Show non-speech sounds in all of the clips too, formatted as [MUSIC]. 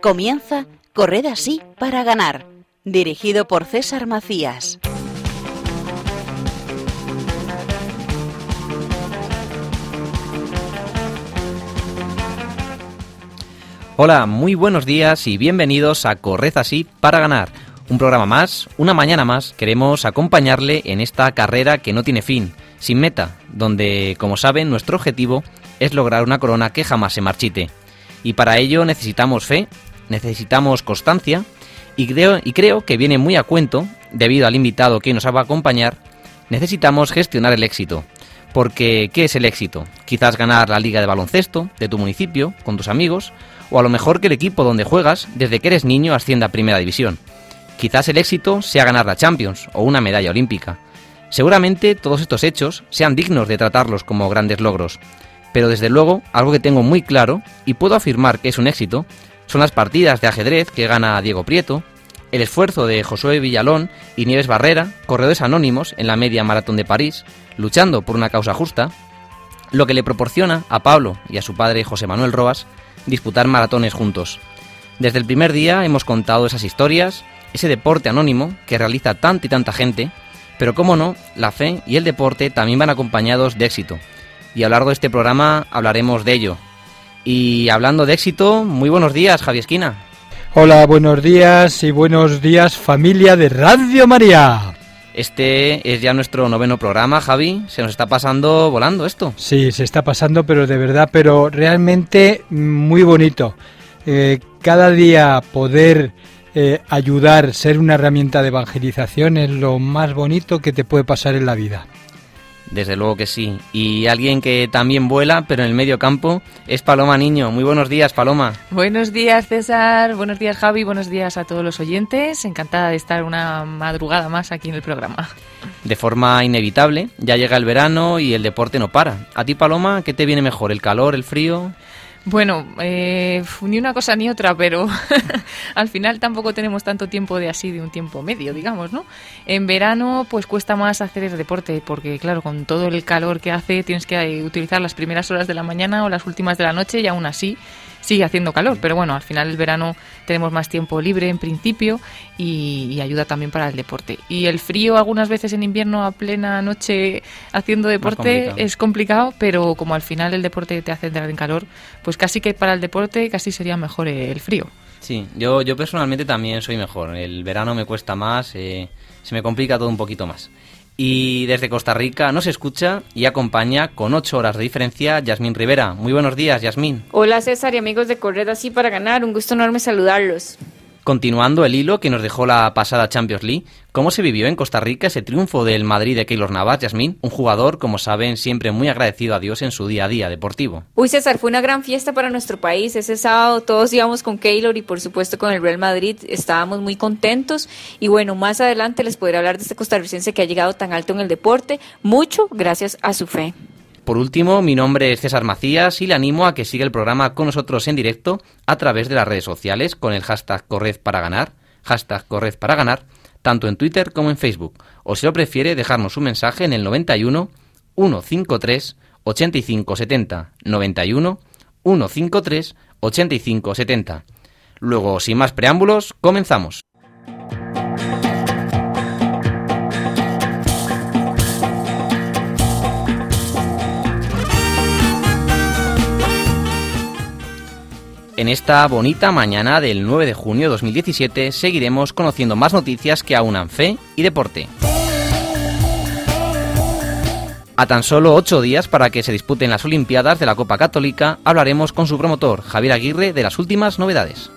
Comienza Corred así para ganar, dirigido por César Macías. Hola, muy buenos días y bienvenidos a Corred así para ganar. Un programa más, una mañana más, queremos acompañarle en esta carrera que no tiene fin, sin meta, donde, como saben, nuestro objetivo es lograr una corona que jamás se marchite. Y para ello necesitamos fe, necesitamos constancia y creo, y creo que viene muy a cuento, debido al invitado que nos va a acompañar, necesitamos gestionar el éxito. Porque, ¿qué es el éxito? Quizás ganar la liga de baloncesto de tu municipio, con tus amigos, o a lo mejor que el equipo donde juegas desde que eres niño ascienda a primera división. Quizás el éxito sea ganar la Champions o una medalla olímpica. Seguramente todos estos hechos sean dignos de tratarlos como grandes logros, pero desde luego algo que tengo muy claro y puedo afirmar que es un éxito son las partidas de ajedrez que gana Diego Prieto, el esfuerzo de Josué Villalón y Nieves Barrera, corredores anónimos en la media maratón de París, luchando por una causa justa, lo que le proporciona a Pablo y a su padre José Manuel Roas disputar maratones juntos. Desde el primer día hemos contado esas historias, ese deporte anónimo que realiza tanta y tanta gente, pero cómo no, la fe y el deporte también van acompañados de éxito. Y a lo largo de este programa hablaremos de ello, y hablando de éxito, muy buenos días, Javi Esquina. Hola, buenos días y buenos días familia de Radio María. Este es ya nuestro noveno programa, Javi. Se nos está pasando volando esto. Sí, se está pasando, pero de verdad, pero realmente muy bonito. Eh, cada día poder eh, ayudar, ser una herramienta de evangelización es lo más bonito que te puede pasar en la vida. Desde luego que sí. Y alguien que también vuela, pero en el medio campo, es Paloma Niño. Muy buenos días, Paloma. Buenos días, César. Buenos días, Javi. Buenos días a todos los oyentes. Encantada de estar una madrugada más aquí en el programa. De forma inevitable, ya llega el verano y el deporte no para. ¿A ti, Paloma, qué te viene mejor, el calor, el frío? Bueno, eh, ni una cosa ni otra, pero [LAUGHS] al final tampoco tenemos tanto tiempo de así, de un tiempo medio, digamos, ¿no? En verano, pues cuesta más hacer el deporte, porque claro, con todo el calor que hace, tienes que utilizar las primeras horas de la mañana o las últimas de la noche y aún así sigue haciendo calor, pero bueno, al final el verano tenemos más tiempo libre en principio y, ayuda también para el deporte. Y el frío algunas veces en invierno a plena noche haciendo deporte es complicado, pero como al final el deporte te hace entrar en calor, pues casi que para el deporte casi sería mejor el frío. Sí, yo, yo personalmente también soy mejor. El verano me cuesta más, eh, se me complica todo un poquito más. Y desde Costa Rica nos escucha y acompaña con ocho horas de diferencia Yasmín Rivera. Muy buenos días, Yasmín. Hola César y amigos de Correr Así para Ganar, un gusto enorme saludarlos. Continuando el hilo que nos dejó la pasada Champions League, ¿cómo se vivió en Costa Rica ese triunfo del Madrid de Keylor Navas, Yasmín? Un jugador, como saben, siempre muy agradecido a Dios en su día a día deportivo. Uy, César, fue una gran fiesta para nuestro país. Ese sábado todos íbamos con Keylor y por supuesto con el Real Madrid. Estábamos muy contentos y bueno, más adelante les podré hablar de este costarricense que ha llegado tan alto en el deporte, mucho gracias a su fe. Por último, mi nombre es César Macías y le animo a que siga el programa con nosotros en directo a través de las redes sociales con el hashtag Corred para ganar, hashtag tanto en Twitter como en Facebook. O si lo prefiere, dejarnos un mensaje en el 91 153 8570 91 153 8570. Luego, sin más preámbulos, comenzamos. En esta bonita mañana del 9 de junio de 2017 seguiremos conociendo más noticias que aunan fe y deporte. A tan solo ocho días para que se disputen las Olimpiadas de la Copa Católica, hablaremos con su promotor, Javier Aguirre, de las últimas novedades.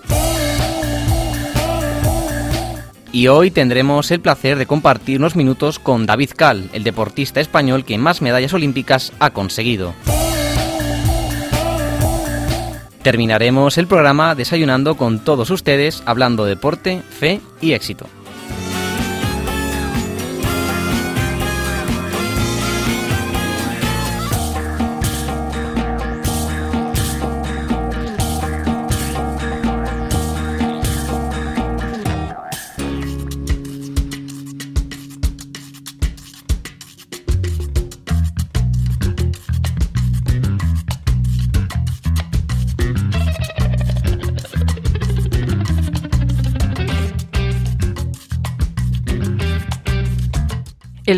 Y hoy tendremos el placer de compartir unos minutos con David Cal, el deportista español que más medallas olímpicas ha conseguido. Terminaremos el programa desayunando con todos ustedes hablando de deporte, fe y éxito.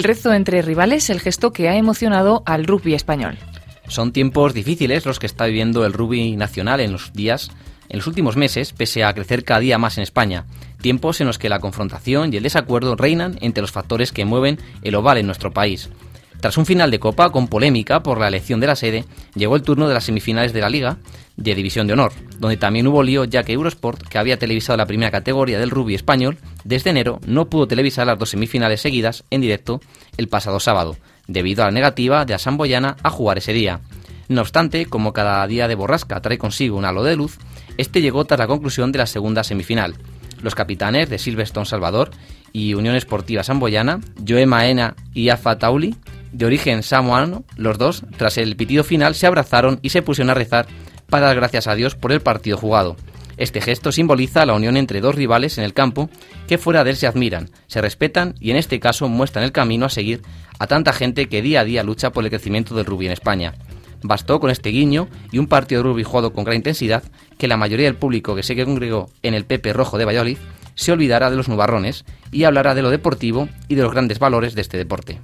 Rezo entre rivales, el gesto que ha emocionado al rugby español. Son tiempos difíciles los que está viviendo el rugby nacional en los días, en los últimos meses, pese a crecer cada día más en España. Tiempos en los que la confrontación y el desacuerdo reinan entre los factores que mueven el oval en nuestro país. Tras un final de Copa con polémica por la elección de la sede, llegó el turno de las semifinales de la Liga de División de Honor, donde también hubo lío ya que Eurosport, que había televisado la primera categoría del rugby español, desde enero no pudo televisar las dos semifinales seguidas en directo el pasado sábado, debido a la negativa de Asan Boyana a jugar ese día. No obstante, como cada día de borrasca trae consigo un halo de luz, este llegó tras la conclusión de la segunda semifinal. Los capitanes de Silverstone Salvador y Unión Esportiva Samboyana, Joe Maena y Afa Tauli, de origen samoano, los dos, tras el pitido final, se abrazaron y se pusieron a rezar para dar gracias a Dios por el partido jugado. Este gesto simboliza la unión entre dos rivales en el campo que fuera de él se admiran, se respetan y en este caso muestran el camino a seguir a tanta gente que día a día lucha por el crecimiento del rugby en España. Bastó con este guiño y un partido de rugby jugado con gran intensidad que la mayoría del público que se congregó en el Pepe Rojo de Valladolid se olvidara de los nubarrones y hablará de lo deportivo y de los grandes valores de este deporte.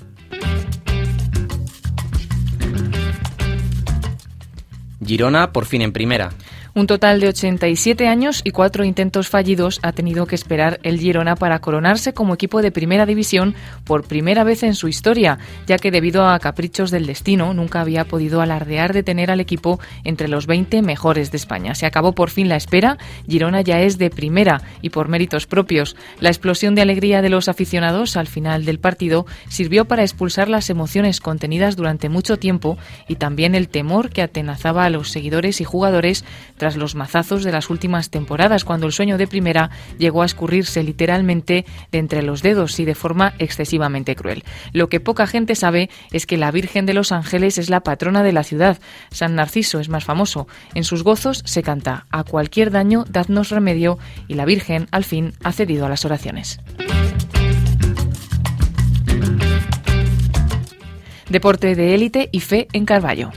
Girona por fin en primera. Un total de 87 años y cuatro intentos fallidos ha tenido que esperar el Girona para coronarse como equipo de primera división por primera vez en su historia, ya que debido a caprichos del destino nunca había podido alardear de tener al equipo entre los 20 mejores de España. Se acabó por fin la espera, Girona ya es de primera y por méritos propios. La explosión de alegría de los aficionados al final del partido sirvió para expulsar las emociones contenidas durante mucho tiempo y también el temor que atenazaba a los seguidores y jugadores tras los mazazos de las últimas temporadas, cuando el sueño de primera llegó a escurrirse literalmente de entre los dedos y de forma excesivamente cruel. Lo que poca gente sabe es que la Virgen de los Ángeles es la patrona de la ciudad. San Narciso es más famoso. En sus gozos se canta A cualquier daño, dadnos remedio, y la Virgen, al fin, ha cedido a las oraciones. Deporte de élite y fe en Carballo.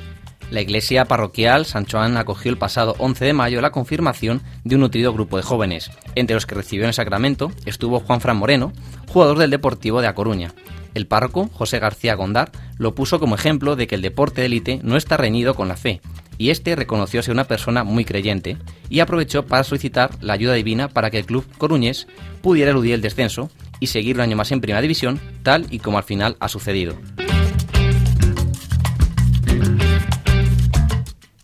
La iglesia parroquial San Juan acogió el pasado 11 de mayo la confirmación de un nutrido grupo de jóvenes. Entre los que recibió el sacramento estuvo Juan Fran Moreno, jugador del Deportivo de A Coruña. El párroco, José García Gondar, lo puso como ejemplo de que el deporte de élite no está reñido con la fe, y este reconoció ser una persona muy creyente y aprovechó para solicitar la ayuda divina para que el club coruñés pudiera eludir el descenso y seguir un año más en primera división, tal y como al final ha sucedido.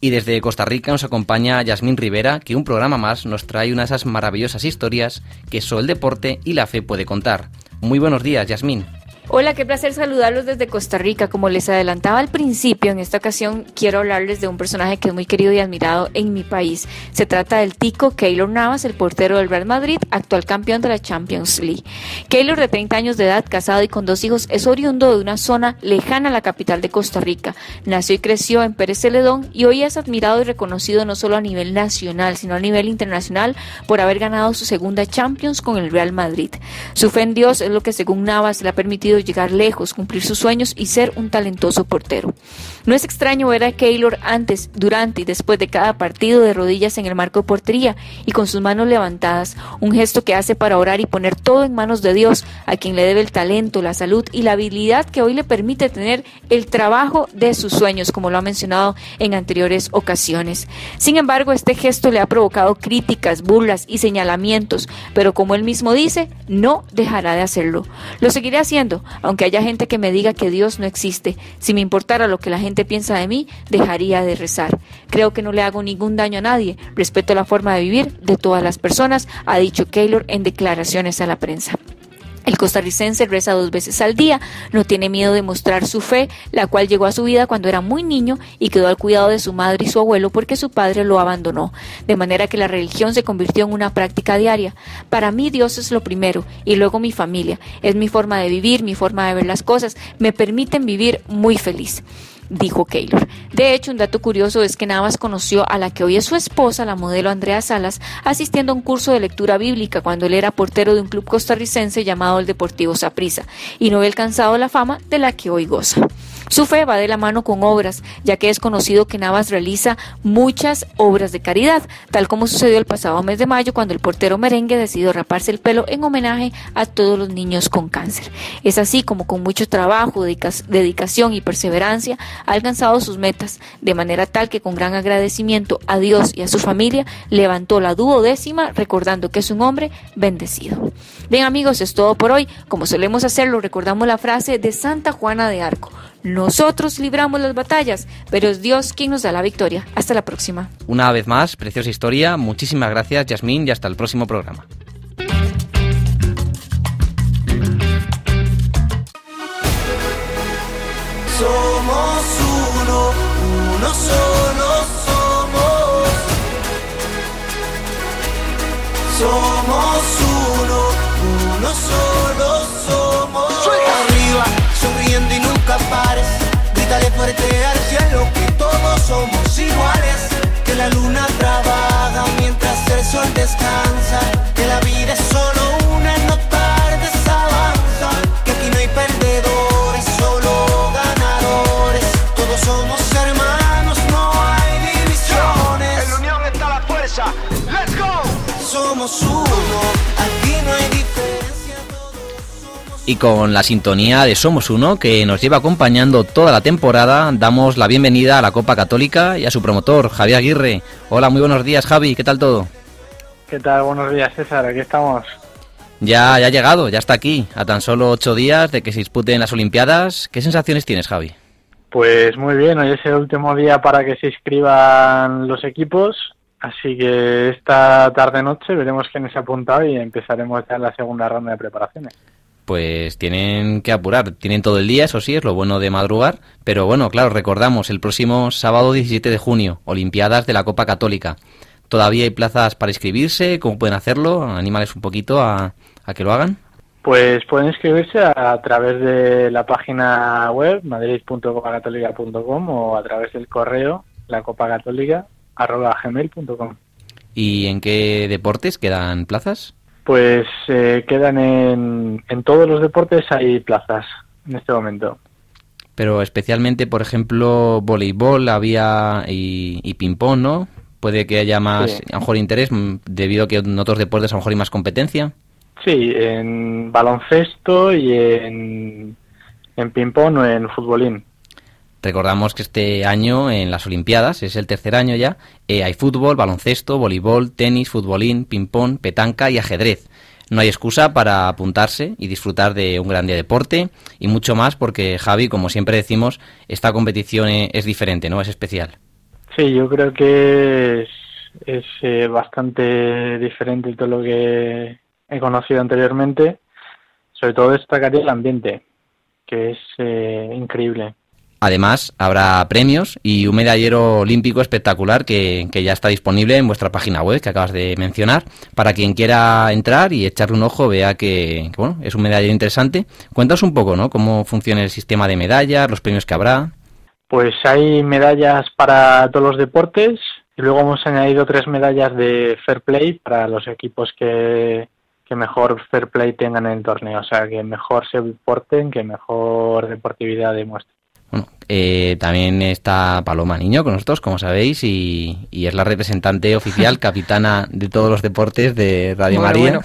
Y desde Costa Rica nos acompaña Yasmín Rivera, que un programa más nos trae una de esas maravillosas historias que solo el deporte y la fe puede contar. Muy buenos días, Yasmín. Hola, qué placer saludarlos desde Costa Rica. Como les adelantaba al principio, en esta ocasión quiero hablarles de un personaje que es muy querido y admirado en mi país. Se trata del tico Keylor Navas, el portero del Real Madrid, actual campeón de la Champions League. Keylor, de 30 años de edad, casado y con dos hijos, es oriundo de una zona lejana a la capital de Costa Rica. Nació y creció en Pérez Celedón y hoy es admirado y reconocido no solo a nivel nacional, sino a nivel internacional por haber ganado su segunda Champions con el Real Madrid. Su fe en Dios es lo que, según Navas, le ha permitido llegar lejos, cumplir sus sueños y ser un talentoso portero. No es extraño ver a Keylor antes, durante y después de cada partido de rodillas en el marco de portería y con sus manos levantadas, un gesto que hace para orar y poner todo en manos de Dios, a quien le debe el talento, la salud y la habilidad que hoy le permite tener el trabajo de sus sueños, como lo ha mencionado en anteriores ocasiones. Sin embargo, este gesto le ha provocado críticas, burlas y señalamientos, pero como él mismo dice, no dejará de hacerlo. Lo seguiré haciendo, aunque haya gente que me diga que Dios no existe. Si me importara lo que la gente piensa de mí, dejaría de rezar. Creo que no le hago ningún daño a nadie. Respeto la forma de vivir de todas las personas, ha dicho Keylor en declaraciones a la prensa. El costarricense reza dos veces al día, no tiene miedo de mostrar su fe, la cual llegó a su vida cuando era muy niño y quedó al cuidado de su madre y su abuelo porque su padre lo abandonó, de manera que la religión se convirtió en una práctica diaria. Para mí Dios es lo primero y luego mi familia, es mi forma de vivir, mi forma de ver las cosas, me permiten vivir muy feliz dijo Keylor. De hecho, un dato curioso es que Navas conoció a la que hoy es su esposa, la modelo Andrea Salas, asistiendo a un curso de lectura bíblica cuando él era portero de un club costarricense llamado el Deportivo Saprissa, y no había alcanzado la fama de la que hoy goza. Su fe va de la mano con obras, ya que es conocido que Navas realiza muchas obras de caridad, tal como sucedió el pasado mes de mayo cuando el portero merengue decidió raparse el pelo en homenaje a todos los niños con cáncer. Es así como con mucho trabajo, dedicación y perseverancia ha alcanzado sus metas, de manera tal que con gran agradecimiento a Dios y a su familia levantó la duodécima recordando que es un hombre bendecido. Bien amigos, es todo por hoy. Como solemos hacerlo, recordamos la frase de Santa Juana de Arco. Nosotros libramos las batallas, pero es Dios quien nos da la victoria. Hasta la próxima. Una vez más, preciosa historia. Muchísimas gracias, Yasmín, y hasta el próximo programa. Somos uno, uno solo somos. Somos uno, uno solo pares. Grítale fuerte al cielo que todos somos iguales. Que la luna trabaja mientras el sol descansa. Que la vida es solo una, no tardes avanza. Que aquí no hay perdedores, solo ganadores. Todos somos hermanos, no hay divisiones. En la unión está la fuerza. Let's go. Somos uno, Y con la sintonía de Somos Uno, que nos lleva acompañando toda la temporada, damos la bienvenida a la Copa Católica y a su promotor, Javier Aguirre. Hola, muy buenos días, Javi, ¿qué tal todo? ¿Qué tal? Buenos días, César. Aquí estamos. Ya, ya ha llegado, ya está aquí, a tan solo ocho días de que se disputen las Olimpiadas. ¿Qué sensaciones tienes, Javi? Pues muy bien, hoy es el último día para que se inscriban los equipos, así que esta tarde-noche veremos quiénes se ha apuntado y empezaremos ya la segunda ronda de preparaciones. Pues tienen que apurar, tienen todo el día, eso sí, es lo bueno de madrugar, pero bueno, claro, recordamos, el próximo sábado 17 de junio, Olimpiadas de la Copa Católica. ¿Todavía hay plazas para inscribirse? ¿Cómo pueden hacerlo? Anímales un poquito a, a que lo hagan. Pues pueden inscribirse a, a través de la página web madrid.copacatólica.com o a través del correo lacopacatólica.gmail.com ¿Y en qué deportes quedan plazas? Pues eh, quedan en, en todos los deportes hay plazas en este momento. Pero especialmente, por ejemplo, voleibol había y, y ping-pong, ¿no? Puede que haya más, Sí. a lo mejor, interés mm, debido a que en otros deportes a lo mejor hay más competencia. Sí, en baloncesto y en, en ping-pong o en futbolín. Recordamos que este año en las Olimpiadas, es el tercer año ya, eh, hay fútbol, baloncesto, voleibol, tenis, futbolín, ping-pong, petanca y ajedrez. No hay excusa para apuntarse y disfrutar de un gran día de deporte y mucho más porque, Javi, como siempre decimos, esta competición eh, es diferente, ¿no? Es especial. Sí, yo creo que es, es eh, bastante diferente de todo lo que he conocido anteriormente. Sobre todo destacaría el ambiente, que es eh, increíble. Además, habrá premios y un medallero olímpico espectacular que, que ya está disponible en vuestra página web que acabas de mencionar. Para quien quiera entrar y echarle un ojo, vea que, bueno, es un medallero interesante. Cuéntanos un poco, ¿no? Cómo funciona el sistema de medallas, los premios que habrá. Pues hay medallas para todos los deportes y luego hemos añadido tres medallas de fair play para los equipos que, que mejor fair play tengan en el torneo, o sea, que mejor se porten, que mejor deportividad demuestren. Eh, también está Paloma Niño con nosotros, como sabéis, y, y es la representante oficial, [LAUGHS] capitana de todos los deportes de Radio Bueno, María. bueno.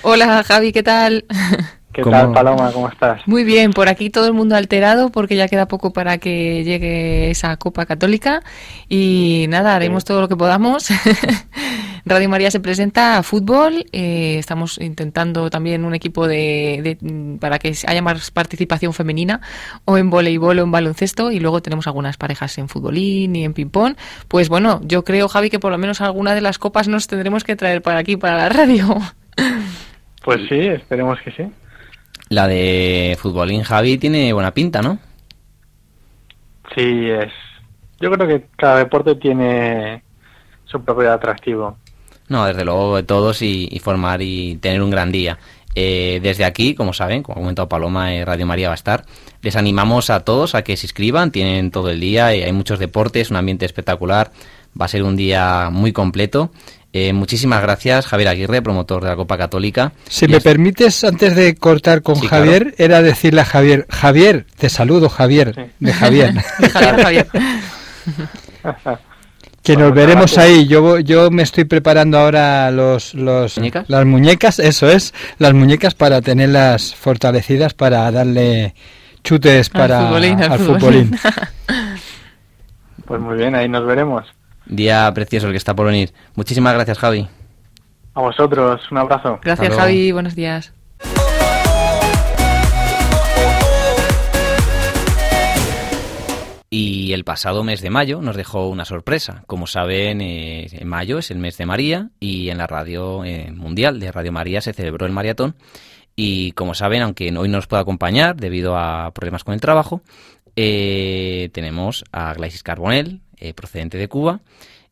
Hola Javi, ¿qué tal? [LAUGHS] ¿Qué ¿Cómo? tal, Paloma? ¿Cómo estás? Muy bien, por aquí todo el mundo alterado porque ya queda poco para que llegue esa Copa Católica y nada, haremos Sí. todo lo que podamos. [LAUGHS] Radio María se presenta a fútbol, eh, estamos intentando también un equipo de, de- para que haya más participación femenina o en voleibol o en baloncesto y luego tenemos algunas parejas en futbolín y en ping-pong. Pues bueno, yo creo Javi que por lo menos alguna de las copas nos tendremos que traer para aquí, para la radio. [LAUGHS] Pues sí, esperemos que sí. La de futbolín Javi tiene buena pinta, ¿no? Sí, es. Yo creo que cada deporte tiene su propio atractivo. No, desde luego de todos y, y formar y tener un gran día. Eh, desde aquí, como saben, como ha comentado Paloma, eh, Radio María va a estar. Les animamos a todos a que se inscriban, tienen todo el día, y hay muchos deportes, un ambiente espectacular, va a ser un día muy completo. Eh, muchísimas gracias, Javier Aguirre, promotor de la Copa Católica. Si me permites, antes de cortar con Javier, era decirle a Javier, Javier, te saludo, Javier, [LAUGHS] de Javier. Javier. [LAUGHS] Que nos veremos ahí. Yo, yo me estoy preparando ahora los, los las muñecas, eso es, las muñecas para tenerlas fortalecidas para darle chutes para al futbolín. [LAUGHS] pues muy bien, ahí nos veremos. Día precioso el que está por venir. Muchísimas gracias, Javi. A vosotros, un abrazo. Gracias, Javi. Buenos días. Y el pasado mes de mayo nos dejó una sorpresa. Como saben, eh, en mayo es el mes de María y en la radio eh, mundial de Radio María se celebró el maratón. Y como saben, aunque hoy no nos puede acompañar debido a problemas con el trabajo, eh, tenemos a Glaisis Carbonell, procedente de Cuba,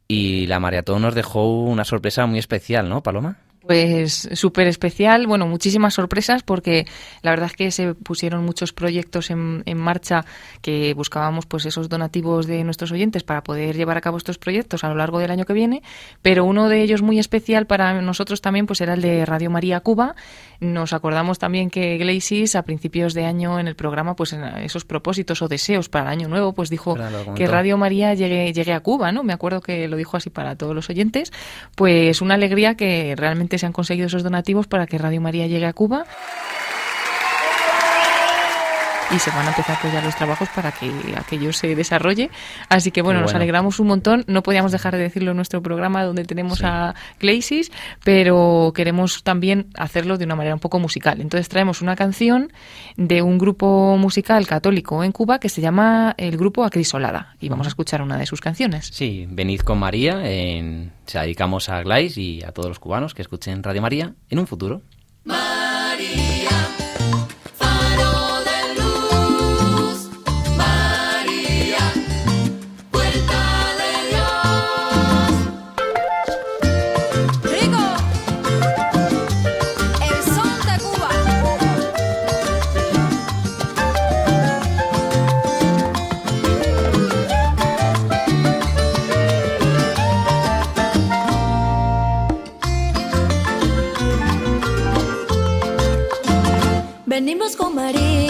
y la maratón nos dejó una sorpresa muy especial, ¿no, Paloma? Pues súper especial, bueno, muchísimas sorpresas porque la verdad es que se pusieron muchos proyectos en, en, marcha que buscábamos pues esos donativos de nuestros oyentes para poder llevar a cabo estos proyectos a lo largo del año que viene, pero uno de ellos muy especial para nosotros también pues era el de Radio María Cuba. Nos acordamos también que Glacis a principios de año en el programa pues en esos propósitos o deseos para el año nuevo pues dijo que Radio María llegue, llegue a Cuba, ¿no? Me acuerdo que lo dijo así para todos los oyentes, pues una alegría que realmente se han conseguido esos donativos para que Radio María llegue a Cuba y se van a empezar pues ya los trabajos para que aquello se desarrolle. Así que bueno, nos alegramos un montón. No podíamos dejar de decirlo en nuestro programa donde tenemos a Claysis, pero queremos también hacerlo de una manera un poco musical. Entonces traemos una canción de un grupo musical católico en Cuba que se llama el grupo Acrisolada y vamos a escuchar una de sus canciones. Sí, venid con María. En, se dedicamos a Glais y a todos los cubanos que escuchen Radio María en un futuro. Venimos con María.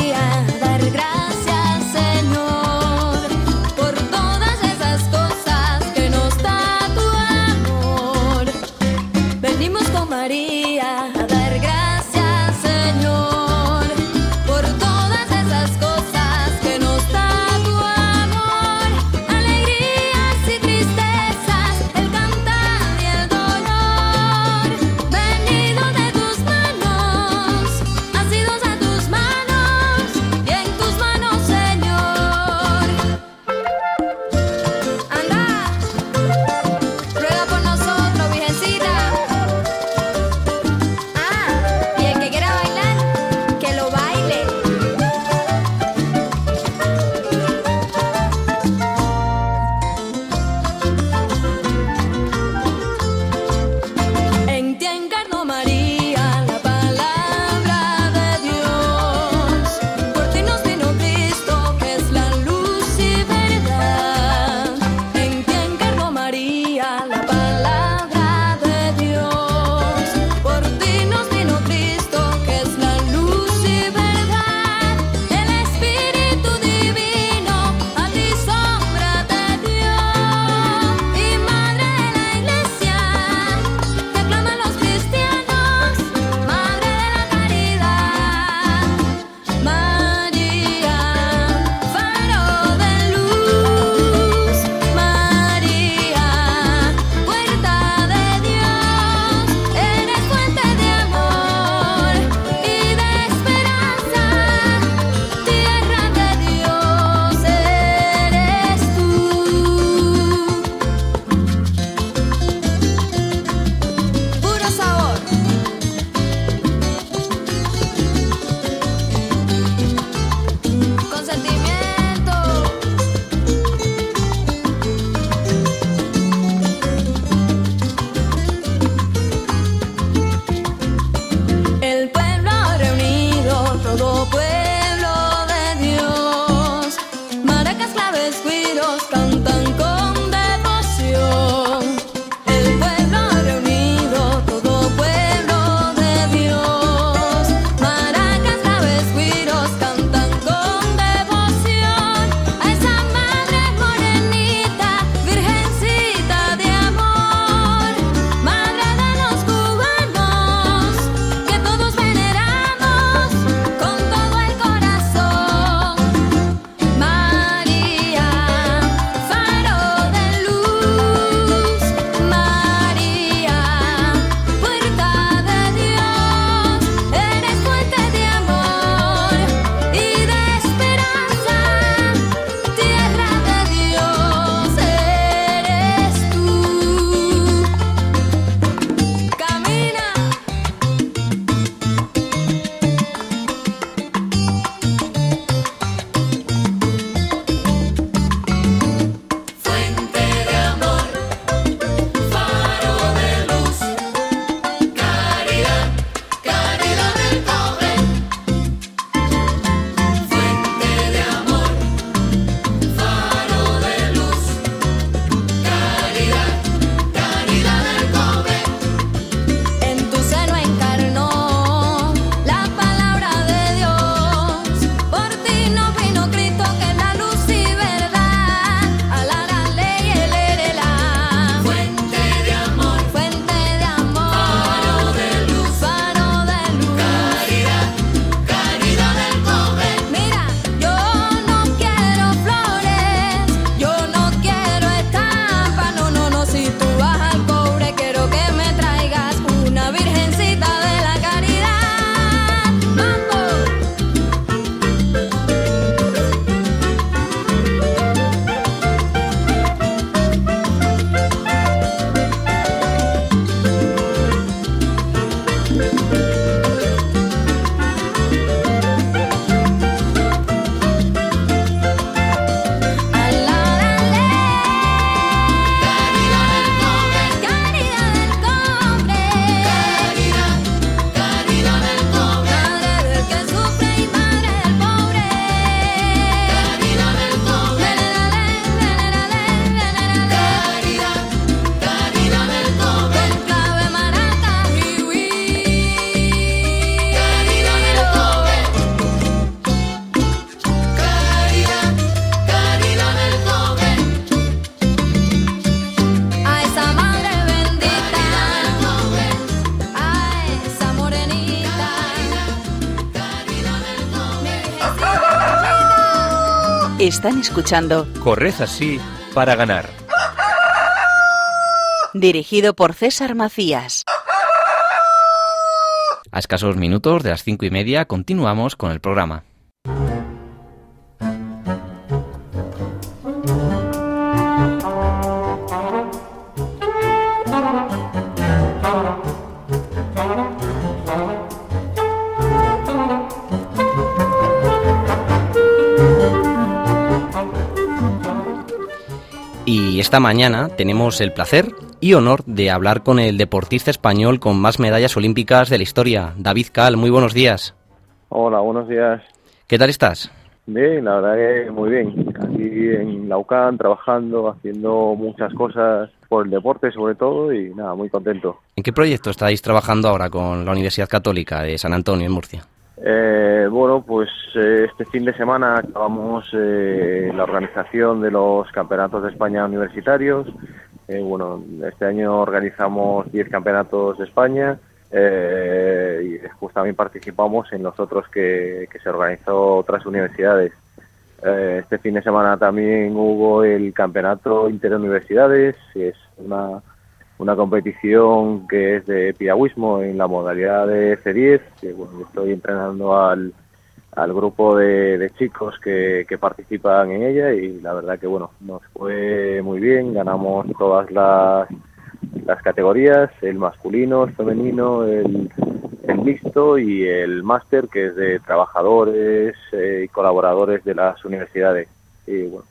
Están escuchando Corred así para ganar. Dirigido por César Macías. A escasos minutos de las cinco y media continuamos con el programa. Esta mañana tenemos el placer y honor de hablar con el deportista español con más medallas olímpicas de la historia, David Cal. Muy buenos días. Hola, buenos días. ¿Qué tal estás? Bien, la verdad que muy bien. Aquí en la UCAN trabajando, haciendo muchas cosas por el deporte sobre todo y nada, muy contento. ¿En qué proyecto estáis trabajando ahora con la Universidad Católica de San Antonio en Murcia? Eh, bueno, pues eh, este fin de semana acabamos eh, la organización de los campeonatos de España universitarios. Eh, bueno, este año organizamos 10 campeonatos de España eh, y después también participamos en los otros que, que se organizó otras universidades. Este fin de semana también hubo el campeonato interuniversidades, que es una una competición que es de piragüismo en la modalidad de C10, que bueno, estoy entrenando al, al grupo de, de chicos que, que, participan en ella y la verdad que bueno, nos fue muy bien, ganamos todas las, las categorías, el masculino, el femenino, el, el mixto y el máster que es de trabajadores eh, y colaboradores de las universidades. Y bueno,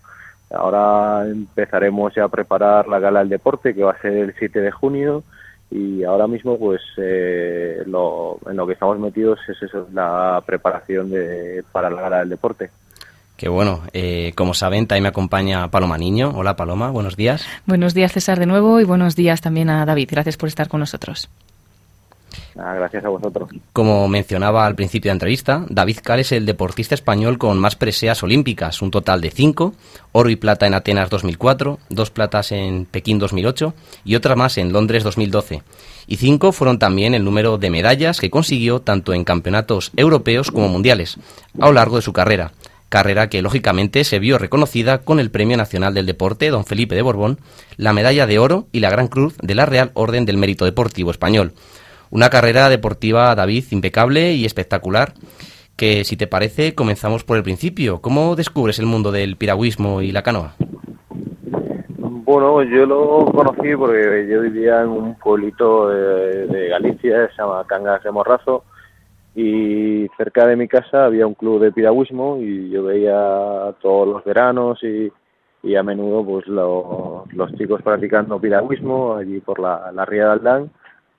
Ahora empezaremos ya a preparar la gala del deporte, que va a ser el 7 de junio, y ahora mismo, pues, eh, lo, en lo que estamos metidos es eso, la preparación de, para la gala del deporte. Qué bueno. Eh, como saben, también me acompaña Paloma Niño. Hola, Paloma. Buenos días. Buenos días, César, de nuevo, y buenos días también a David. Gracias por estar con nosotros. Ah, gracias a vosotros. Como mencionaba al principio de la entrevista, David Cal es el deportista español con más preseas olímpicas, un total de cinco, oro y plata en Atenas 2004, dos platas en Pekín 2008 y otra más en Londres 2012. Y cinco fueron también el número de medallas que consiguió tanto en campeonatos europeos como mundiales a lo largo de su carrera. Carrera que lógicamente se vio reconocida con el Premio Nacional del Deporte Don Felipe de Borbón, la medalla de oro y la Gran Cruz de la Real Orden del Mérito Deportivo Español. Una carrera deportiva, David, impecable y espectacular, que si te parece comenzamos por el principio. ¿Cómo descubres el mundo del piragüismo y la canoa? Bueno, yo lo conocí porque yo vivía en un pueblito de, de Galicia, se llama Cangas de Morrazo, y cerca de mi casa había un club de piragüismo y yo veía todos los veranos y, y a menudo pues lo, los chicos practicando piragüismo allí por la, la ría de Aldán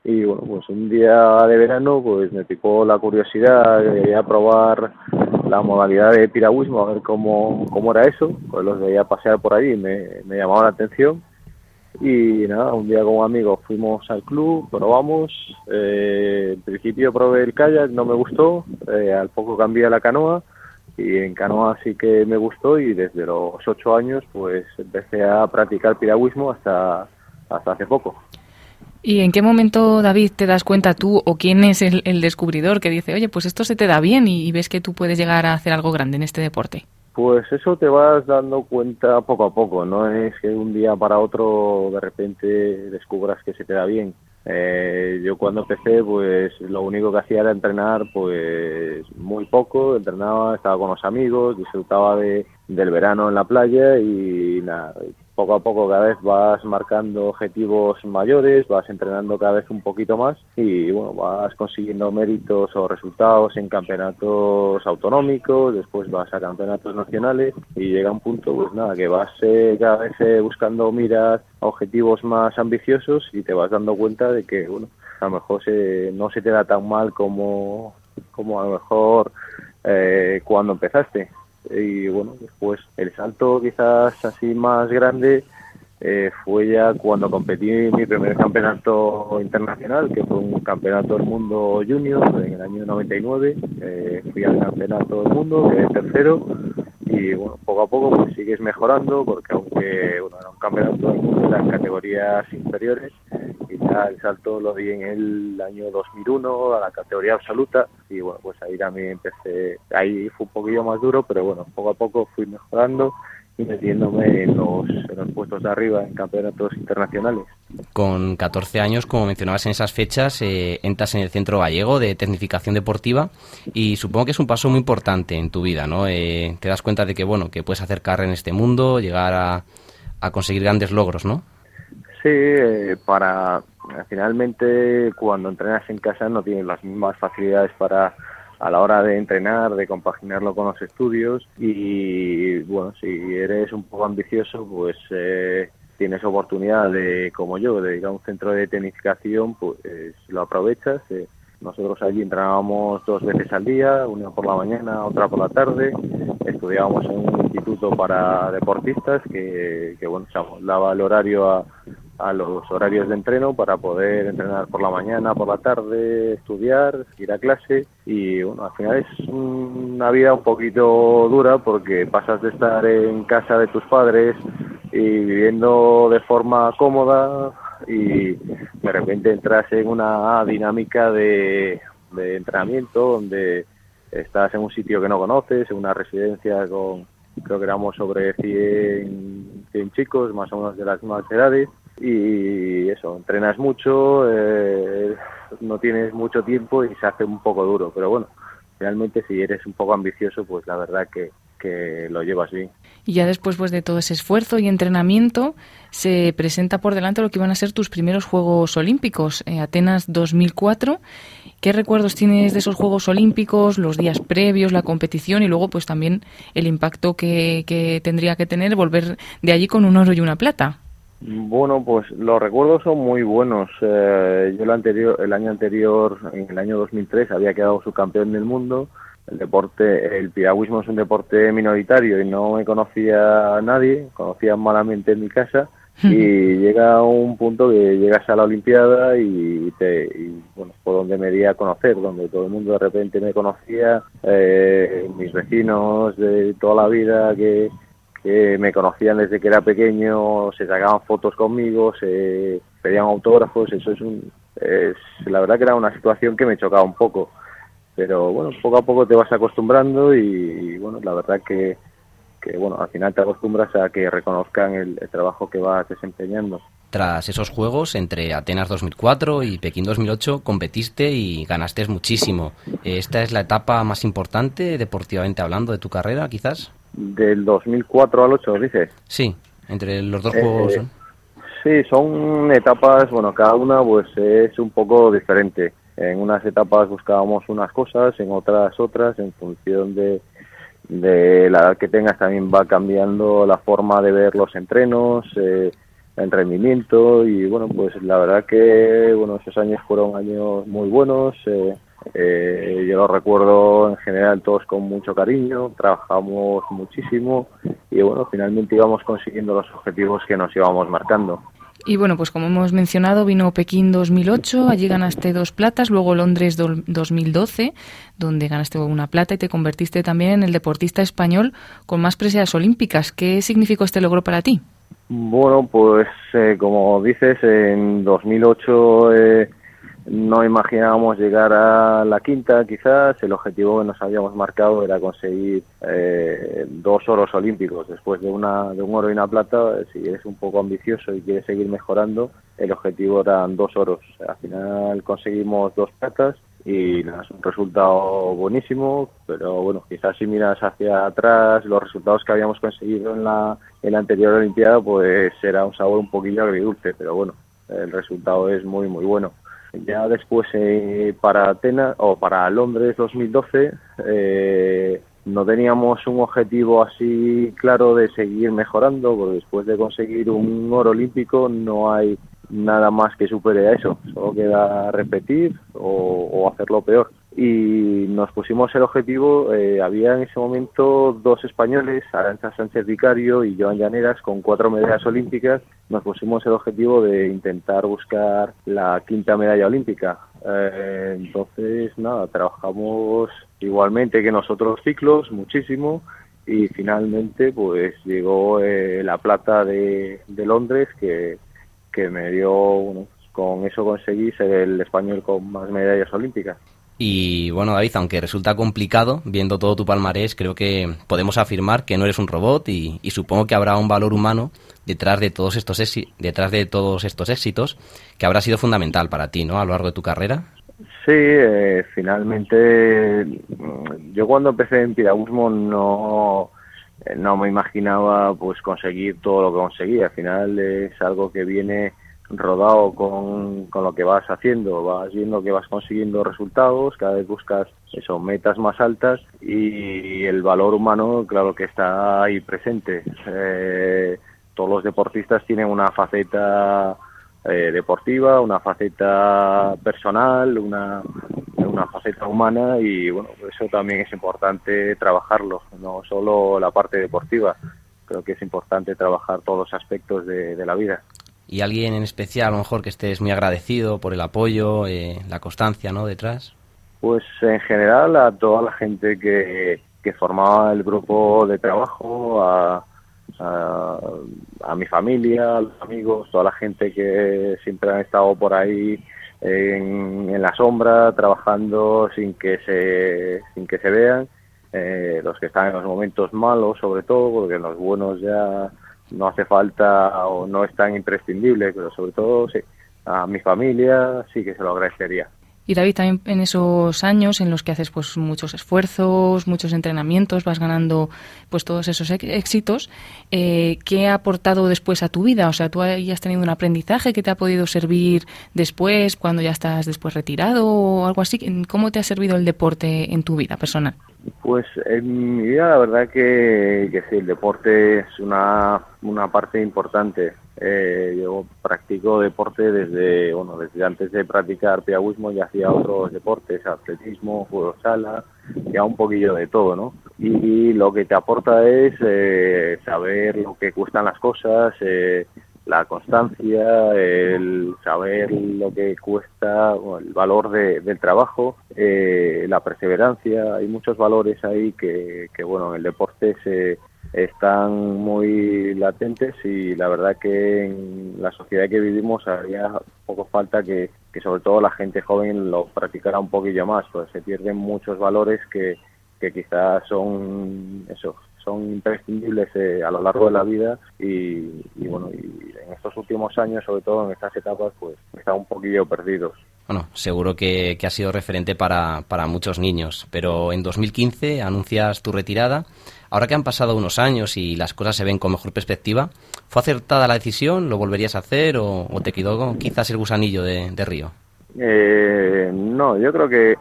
y bueno, pues un día de verano pues me picó la curiosidad de probar la modalidad de piragüismo, a ver cómo, cómo era eso, pues los veía pasear por allí, me, me llamaba la atención y nada, un día con amigos fuimos al club, probamos, eh, en principio probé el kayak, no me gustó, eh, al poco cambié a la canoa y en canoa sí que me gustó y desde los ocho años pues empecé a practicar piragüismo hasta, hasta hace poco. ¿Y en qué momento, David, te das cuenta tú o quién es el, el, descubridor que dice, oye, pues esto se te da bien y, ves que tú puedes llegar a hacer algo grande en este deporte? Pues eso te vas dando cuenta poco a poco, no es que un día para otro de repente descubras que se te da bien. Eh, yo cuando empecé, pues lo único que hacía era entrenar, pues muy poco, entrenaba, estaba con los amigos, disfrutaba de, del verano en la playa y nada, poco a poco cada vez vas marcando objetivos mayores, vas entrenando cada vez un poquito más y bueno, vas consiguiendo méritos o resultados en campeonatos autonómicos, después vas a campeonatos nacionales y llega un punto pues nada, que vas eh, cada vez eh, buscando miras objetivos más ambiciosos y te vas dando cuenta de que bueno, a lo mejor se, no se te da tan mal como, como a lo mejor eh, cuando empezaste y bueno, después el salto quizás así más grande eh, fue ya cuando competí mi primer campeonato internacional, que fue un campeonato del mundo junior en el año 99. Eh, fui al campeonato del mundo, quedé tercero y bueno, poco a poco pues sigues mejorando porque aunque bueno, era un campeonato en las categorías inferiores y el salto lo di en el año 2001 a la categoría absoluta y bueno, pues ahí también empecé, ahí fue un poquillo más duro, pero bueno, poco a poco fui mejorando metiéndome en los, en los puestos de arriba en campeonatos internacionales. Con 14 años, como mencionabas en esas fechas, eh, entras en el Centro Gallego de Tecnificación Deportiva y supongo que es un paso muy importante en tu vida, ¿no? Eh, te das cuenta de que, bueno, que puedes hacer carrera en este mundo, llegar a, a conseguir grandes logros, ¿no? Sí, eh, para finalmente cuando entrenas en casa no tienes las mismas facilidades para a la hora de entrenar, de compaginarlo con los estudios y bueno, si eres un poco ambicioso, pues eh, tienes oportunidad de, como yo, de ir a un centro de tecnificación, pues lo aprovechas. Eh, nosotros allí entrenábamos dos veces al día, una por la mañana, otra por la tarde. Estudiábamos en un instituto para deportistas que, que bueno, se daba el horario a, a los horarios de entreno para poder entrenar por la mañana, por la tarde, estudiar, ir a clase. Y bueno, al final es una vida un poquito dura porque pasas de estar en casa de tus padres y viviendo de forma cómoda y de repente entras en una dinámica de, de entrenamiento donde estás en un sitio que no conoces, en una residencia con creo que éramos sobre 100, 100 chicos, más o menos de las mismas edades, y eso, entrenas mucho, eh, no tienes mucho tiempo y se hace un poco duro, pero bueno, realmente si eres un poco ambicioso, pues la verdad que, que lo llevas bien. Y ya después pues, de todo ese esfuerzo y entrenamiento, se presenta por delante lo que iban a ser tus primeros Juegos Olímpicos, eh, Atenas 2004. ¿Qué recuerdos tienes de esos Juegos Olímpicos, los días previos, la competición y luego pues también el impacto que, que tendría que tener volver de allí con un oro y una plata? Bueno, pues los recuerdos son muy buenos. Eh, yo el, anterior, el año anterior, en el año 2003, había quedado subcampeón del mundo. El deporte, el piragüismo es un deporte minoritario y no me conocía a nadie, conocía malamente en mi casa y llega un punto que llegas a la Olimpiada y, te, y bueno, por donde me di a conocer, donde todo el mundo de repente me conocía, eh, mis vecinos de toda la vida que que me conocían desde que era pequeño, se sacaban fotos conmigo, se pedían autógrafos, eso es un... Es, la verdad que era una situación que me chocaba un poco, pero bueno, poco a poco te vas acostumbrando y, bueno, la verdad que, bueno, al final te acostumbras a que reconozcan el, el trabajo que vas desempeñando. Tras esos juegos, entre Atenas 2004 y Pekín 2008, competiste y ganaste muchísimo. ¿Esta es la etapa más importante, deportivamente hablando, de tu carrera, quizás? Del 2004 al 8, dices. Sí, entre los dos juegos. Eh, sí, son etapas, bueno, cada una pues es un poco diferente. En unas etapas buscábamos unas cosas, en otras otras, en función de, de la edad que tengas también va cambiando la forma de ver los entrenos, eh, el rendimiento y bueno, pues la verdad que bueno, esos años fueron años muy buenos. Eh, eh, yo lo recuerdo en general todos con mucho cariño, trabajamos muchísimo y bueno, finalmente íbamos consiguiendo los objetivos que nos íbamos marcando. Y bueno, pues como hemos mencionado, vino Pekín 2008, allí ganaste dos platas, luego Londres 2012, donde ganaste una plata y te convertiste también en el deportista español con más preseas olímpicas. ¿Qué significó este logro para ti? Bueno, pues eh, como dices, en 2008 eh, no imaginábamos llegar a la quinta, quizás. El objetivo que nos habíamos marcado era conseguir eh, dos oros olímpicos. Después de, una, de un oro y una plata, si eres un poco ambicioso y quieres seguir mejorando, el objetivo eran dos oros. Al final conseguimos dos platas y es un resultado buenísimo, pero bueno, quizás si miras hacia atrás los resultados que habíamos conseguido en la, en la anterior Olimpiada, pues era un sabor un poquillo agridulce, pero bueno, el resultado es muy, muy bueno. Ya después eh, para Atenas o para Londres 2012 eh, no teníamos un objetivo así claro de seguir mejorando, porque después de conseguir un oro olímpico no hay nada más que supere a eso, solo queda repetir o, o hacerlo peor y nos pusimos el objetivo, eh, había en ese momento dos españoles, Arancha Sánchez Vicario y Joan Llaneras, con cuatro medallas olímpicas, nos pusimos el objetivo de intentar buscar la quinta medalla olímpica. Eh, entonces, nada, trabajamos igualmente que nosotros ciclos, muchísimo, y finalmente pues llegó eh, la plata de, Londres que, que me dio, bueno, con eso conseguí ser el español con más medallas olímpicas. Y bueno, David, aunque resulta complicado, viendo todo tu palmarés, creo que podemos afirmar que no eres un robot y, supongo que habrá un valor humano detrás de todos estos detrás de todos estos éxitos que habrá sido fundamental para ti, ¿no? A lo largo de tu carrera. Sí, eh, finalmente mm, yo cuando empecé en piragüismo no eh, no me imaginaba pues conseguir todo lo que conseguí. Al final es algo que viene rodado con, con lo que vas haciendo, vas viendo que vas consiguiendo resultados, cada vez buscas eso, metas más altas y el valor humano, claro que está ahí presente. Eh, todos los deportistas tienen una faceta eh, deportiva, una faceta personal, una, una faceta humana y bueno, eso también es importante trabajarlo, no solo la parte deportiva, creo que es importante trabajar todos los aspectos de, de la vida y alguien en especial, a lo mejor que estés muy agradecido por el apoyo, eh, la constancia, ¿no? Detrás. Pues en general a toda la gente que, que formaba el grupo de trabajo, a, a, mi familia, a los amigos, toda la gente que siempre han estado por ahí en, en la sombra, trabajando sin que se, sin que se vean, eh, los que están en los momentos malos sobre todo, porque en los buenos ya no hace falta o no es tan imprescindible, pero sobre todo sí, a mi familia sí que se lo agradecería. Y David, también en esos años en los que haces pues muchos esfuerzos, muchos entrenamientos, vas ganando pues todos esos éxitos, eh, ¿qué ha aportado después a tu vida? O sea, ¿tú has tenido un aprendizaje que te ha podido servir después, cuando ya estás después retirado o algo así? ¿Cómo te ha servido el deporte en tu vida personal? Pues en mi vida la verdad que, sí, el deporte es una, una parte importante. Eh, yo practico deporte desde, bueno, desde antes de practicar piragüismo ya hacía otros deportes, atletismo, juego sala, ya un poquillo de todo, ¿no? Y, lo que te aporta es eh, saber lo que cuestan las cosas, eh, la constancia, el saber lo que cuesta, el valor del trabajo, eh, la perseverancia, hay muchos valores ahí que, bueno, en el deporte se están muy latentes y la verdad que en la sociedad que vivimos haría poco falta que, que sobre todo la gente joven lo practicara un poquillo más, pues se pierden muchos valores que, que quizás son eso, son imprescindibles eh, a lo largo de la vida y, bueno, y en estos últimos años, sobre todo en estas etapas, pues están un poquillo perdidos. Bueno, seguro que, ha sido referente para, para muchos niños, pero en 2015 anuncias tu retirada. Ahora que han pasado unos años y las cosas se ven con mejor perspectiva, ¿fue acertada la decisión? ¿Lo volverías a hacer o, te quedó quizás el gusanillo de, de Río? Eh, no, yo creo que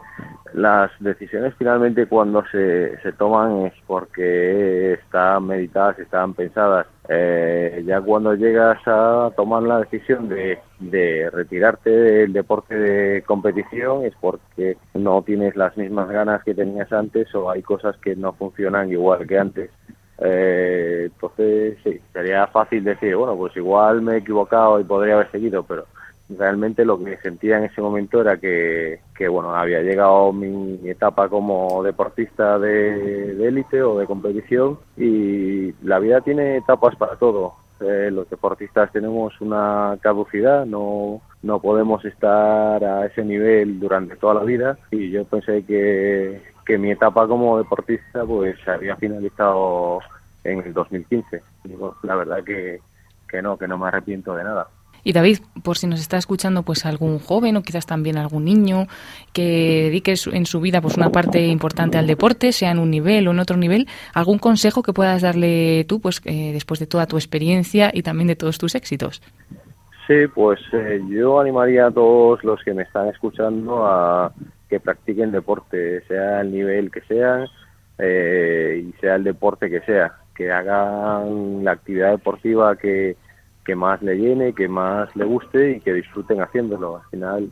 las decisiones finalmente cuando se, se toman es porque están meditadas, están pensadas. Eh, ya cuando llegas a tomar la decisión de, de retirarte del deporte de competición es porque no tienes las mismas ganas que tenías antes o hay cosas que no funcionan igual que antes. Eh, entonces, sí, sería fácil decir, bueno, pues igual me he equivocado y podría haber seguido, pero realmente lo que sentía en ese momento era que, que bueno, había llegado mi etapa como deportista de élite o de competición y la vida tiene etapas para todo. Eh, los deportistas tenemos una caducidad, no, no podemos estar a ese nivel durante toda la vida y yo pensé que, que mi etapa como deportista pues había finalizado en el 2015. Y, la verdad que, que no, que no me arrepiento de nada. Y David, por si nos está escuchando pues algún joven o quizás también algún niño que dedique en su vida pues una parte importante al deporte, sea en un nivel o en otro nivel, algún consejo que puedas darle tú pues eh, después de toda tu experiencia y también de todos tus éxitos. Sí, pues eh, yo animaría a todos los que me están escuchando a que practiquen deporte, sea el nivel que sea eh, y sea el deporte que sea, que hagan la actividad deportiva que que más le llene, que más le guste y que disfruten haciéndolo. Al final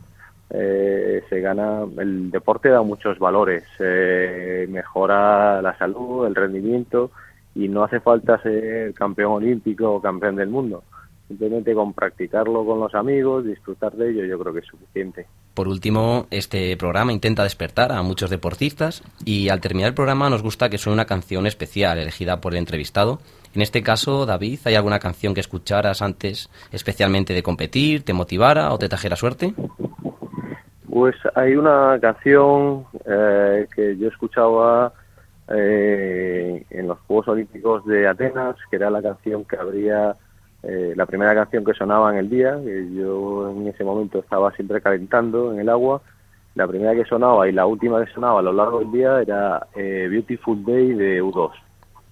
eh, se gana, el deporte da muchos valores, eh, mejora la salud, el rendimiento y no hace falta ser campeón olímpico o campeón del mundo. Simplemente con practicarlo con los amigos, disfrutar de ello, yo creo que es suficiente. Por último, este programa intenta despertar a muchos deportistas y al terminar el programa nos gusta que suene una canción especial elegida por el entrevistado En este caso, David, ¿hay alguna canción que escucharas antes especialmente de competir, te motivara o te trajera suerte? Pues hay una canción eh, que yo escuchaba eh, en los Juegos Olímpicos de Atenas, que era la canción que habría, eh, la primera canción que sonaba en el día, que yo en ese momento estaba siempre calentando en el agua. La primera que sonaba y la última que sonaba a lo largo del día era Beautiful Day de U2.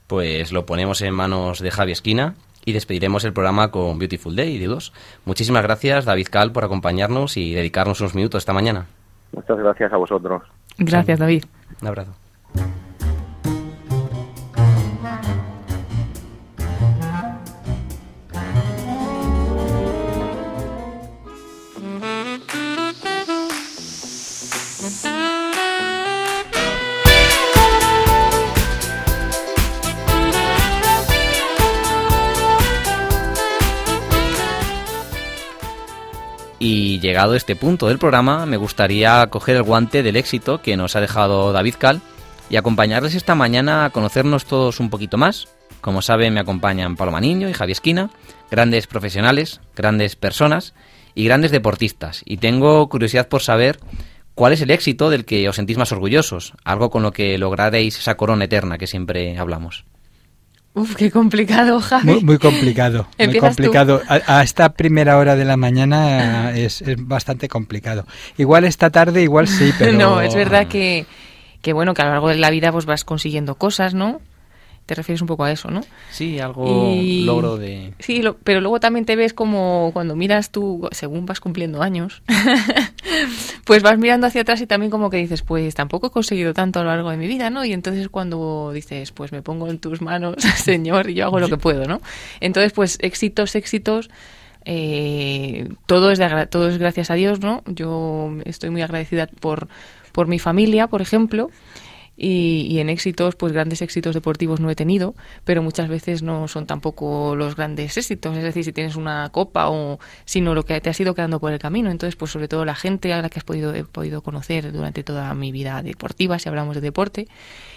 Pues lo ponemos en manos de Javi Esquina y despediremos el programa con Beautiful Day de U2. Muchísimas gracias, David Cal, por acompañarnos y dedicarnos unos minutos esta mañana. Muchas gracias a vosotros. Gracias, David. Un abrazo. Y llegado este punto del programa, me gustaría coger el guante del éxito que nos ha dejado David Cal y acompañarles esta mañana a conocernos todos un poquito más. Como saben, me acompañan Paloma Niño y Javi Esquina, grandes profesionales, grandes personas y grandes deportistas. Y tengo curiosidad por saber cuál es el éxito del que os sentís más orgullosos, algo con lo que lograréis esa corona eterna que siempre hablamos. Uf, qué complicado, Javi. Muy, complicado, muy complicado. A, esta primera hora de la mañana es, bastante complicado. Igual esta tarde, igual sí, [LAUGHS] pero... No, es verdad que, que, bueno, que a lo largo de la vida pues vas consiguiendo cosas, ¿no? Te refieres un poco a eso, ¿no? Sí, algo logro de... Sí, pero luego también te ves como cuando miras tú, según vas cumpliendo años, [LAUGHS] pues vas mirando hacia atrás y también como que dices, pues tampoco he conseguido tanto a lo largo de mi vida, ¿no? Y entonces cuando dices, pues me pongo en tus manos, [LAUGHS] Señor, y yo hago lo que puedo, ¿no? Entonces, pues éxitos, éxitos... Eh, todo es de, todo es gracias a Dios, ¿no? Yo estoy muy agradecida por por mi familia, por ejemplo, y, en éxitos, pues grandes éxitos deportivos no he tenido, pero muchas veces no son tampoco los grandes éxitos, es decir, si tienes una copa o sino lo que te ha ido quedando por el camino. Entonces, pues sobre todo la gente a la que has podido, he podido conocer durante toda mi vida deportiva, si hablamos de deporte,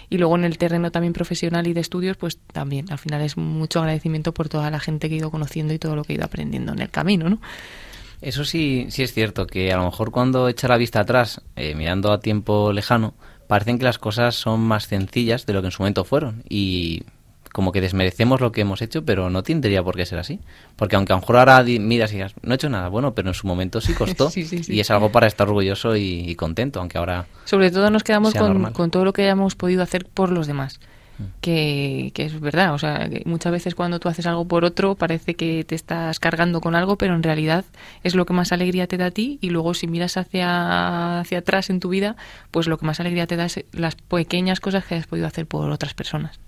y luego en el terreno también profesional y de estudios, pues también, al final es mucho agradecimiento por toda la gente que he ido conociendo y todo lo que he ido aprendiendo en el camino, ¿no? Eso sí, sí es cierto, que a lo mejor cuando echa la vista atrás, eh, mirando a tiempo lejano, parecen que las cosas son más sencillas de lo que en su momento fueron y como que desmerecemos lo que hemos hecho, pero no tendría por qué ser así. Porque aunque a lo mejor ahora miras y digas, no he hecho nada bueno, pero en su momento sí [LAUGHS] costó. Y es algo para estar orgulloso y, contento, aunque ahora. Sobre todo nos quedamos con, con, todo lo que hayamos podido hacer por los demás que, es verdad. O sea, muchas veces cuando tú haces algo por otro parece que te estás cargando con algo, pero en realidad es lo que más alegría te da a ti y luego si miras hacia, hacia atrás en tu vida, pues lo que más alegría te da es las pequeñas cosas que has podido hacer por otras personas.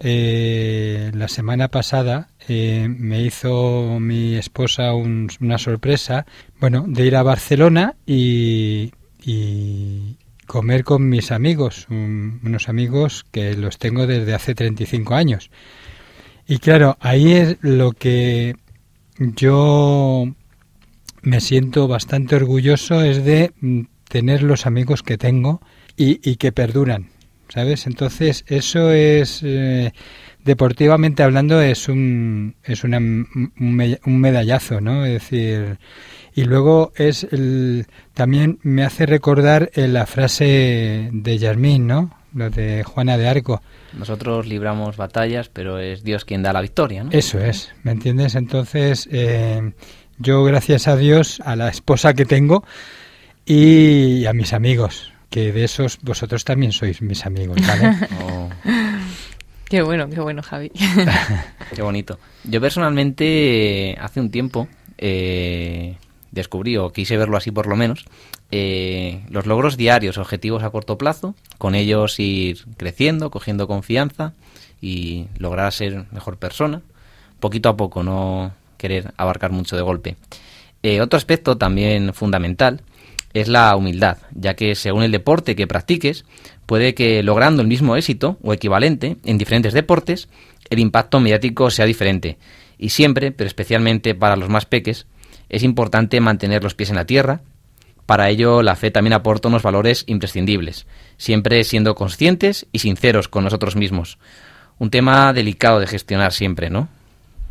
Eh, la semana pasada eh, me hizo mi esposa una sorpresa, bueno, de ir a Barcelona y, comer con mis amigos, unos amigos que los tengo desde hace 35 años. Y claro, ahí es lo que yo me siento bastante orgulloso es de mm, tener los amigos que tengo y, que perduran, ¿sabes? Entonces eso es, eh, deportivamente hablando, es un, es una, un medallazo, ¿no? Es decir, y luego es el, también me hace recordar eh, la frase de Yarmín, ¿no? Lo de Juana de Arco. Nosotros libramos batallas, pero es Dios quien da la victoria, ¿no? Eso es, ¿me entiendes? Entonces, eh, yo gracias a Dios, a la esposa que tengo y a mis amigos, que de esos vosotros también sois mis amigos, ¿vale? [LAUGHS] Oh. [LAUGHS] Qué bueno, qué bueno, Javi. [LAUGHS] qué bonito. Yo personalmente, hace un tiempo, eh, descubrí, o quise verlo así por lo menos, eh, los logros diarios, objetivos a corto plazo, con ellos ir creciendo, cogiendo confianza y lograr ser mejor persona, poquito a poco, no querer abarcar mucho de golpe. Eh, otro aspecto también fundamental es la humildad, ya que según el deporte que practiques, puede que logrando el mismo éxito o equivalente en diferentes deportes, el impacto mediático sea diferente. Y siempre, pero especialmente para los más peques, es importante mantener los pies en la tierra. Para ello, la fe también aporta unos valores imprescindibles, siempre siendo conscientes y sinceros con nosotros mismos. Un tema delicado de gestionar siempre, ¿no?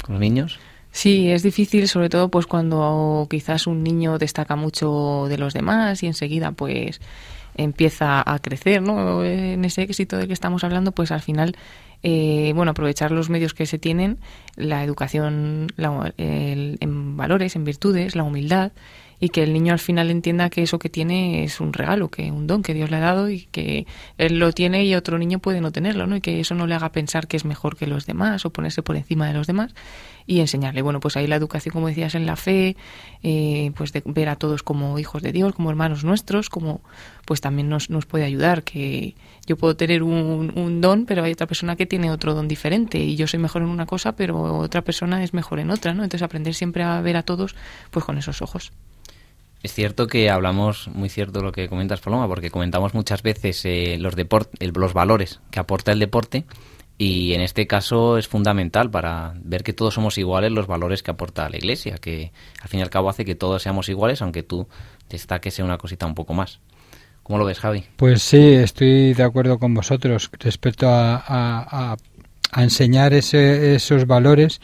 Con los niños. Sí, es difícil, sobre todo pues cuando quizás un niño destaca mucho de los demás y enseguida pues empieza a crecer, ¿no? En ese éxito del que estamos hablando, pues al final, eh, bueno, aprovechar los medios que se tienen, la educación en valores, en virtudes, la humildad, y que el niño al final entienda que eso que tiene es un regalo, que un don que Dios le ha dado y que él lo tiene y otro niño puede no tenerlo, ¿no? Y que eso no le haga pensar que es mejor que los demás o ponerse por encima de los demás y enseñarle. Bueno, pues ahí la educación, como decías, en la fe, eh, pues de ver a todos como hijos de Dios, como hermanos nuestros, como pues también nos, nos puede ayudar, que yo puedo tener un, un don, pero hay otra persona que tiene otro don diferente y yo soy mejor en una cosa, pero otra persona es mejor en otra, ¿no? Entonces aprender siempre a ver a todos pues con esos ojos. Es cierto que hablamos, muy cierto lo que comentas, Paloma, porque comentamos muchas veces eh, los, los valores que aporta el deporte y en este caso es fundamental para ver que todos somos iguales los valores que aporta la Iglesia, que al fin y al cabo hace que todos seamos iguales, aunque tú destaques en una cosita un poco más. ¿Cómo lo ves, Javi? Pues sí, estoy de acuerdo con vosotros respecto a, enseñar esos valores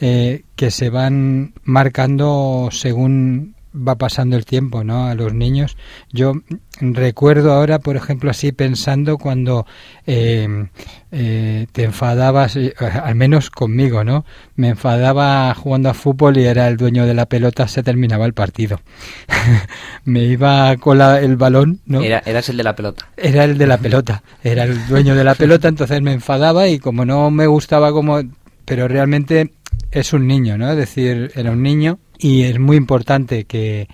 eh, que se van marcando según va pasando el tiempo, ¿no? A los niños. Yo recuerdo ahora, por ejemplo, así pensando cuando eh, eh, te enfadabas, eh, al menos conmigo, ¿no? Me enfadaba jugando a fútbol y era el dueño de la pelota, se terminaba el partido. [LAUGHS] Me iba con el balón, ¿no? Era, eras el de la pelota. Era el de la pelota, era el dueño de la [LAUGHS] pelota, entonces me enfadaba y como no me gustaba como... Pero realmente es un niño, ¿no? Es decir, era un niño y es muy importante que,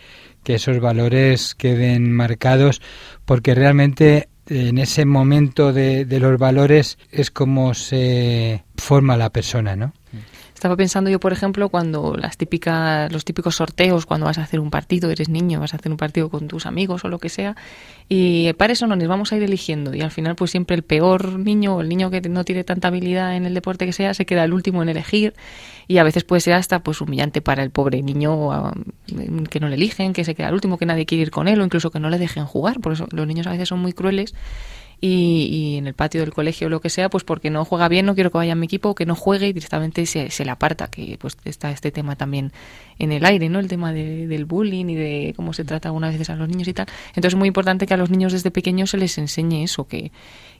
esos valores queden marcados porque realmente en ese momento de, de los valores es como se forma la persona, ¿no? Estaba pensando yo, por ejemplo, cuando las típicas, los típicos sorteos, cuando vas a hacer un partido, eres niño, vas a hacer un partido con tus amigos o lo que sea, y para eso no nos vamos a ir eligiendo. Y al final, pues siempre el peor niño o el niño que no tiene tanta habilidad en el deporte que sea, se queda el último en elegir. Y a veces puede ser hasta pues humillante para el pobre niño que no le eligen, que se queda el último, que nadie quiere ir con él, o incluso que no le dejen jugar. Por eso los niños a veces son muy crueles y, en el patio del colegio o lo que sea, pues porque no juega bien, no quiero que vaya a mi equipo, que no juegue y directamente se, se le aparta, que pues está este tema también en el aire, ¿no? El tema del bullying y de cómo se trata algunas veces a los niños y tal. Entonces es muy importante que a los niños desde pequeños se les enseñe eso, que,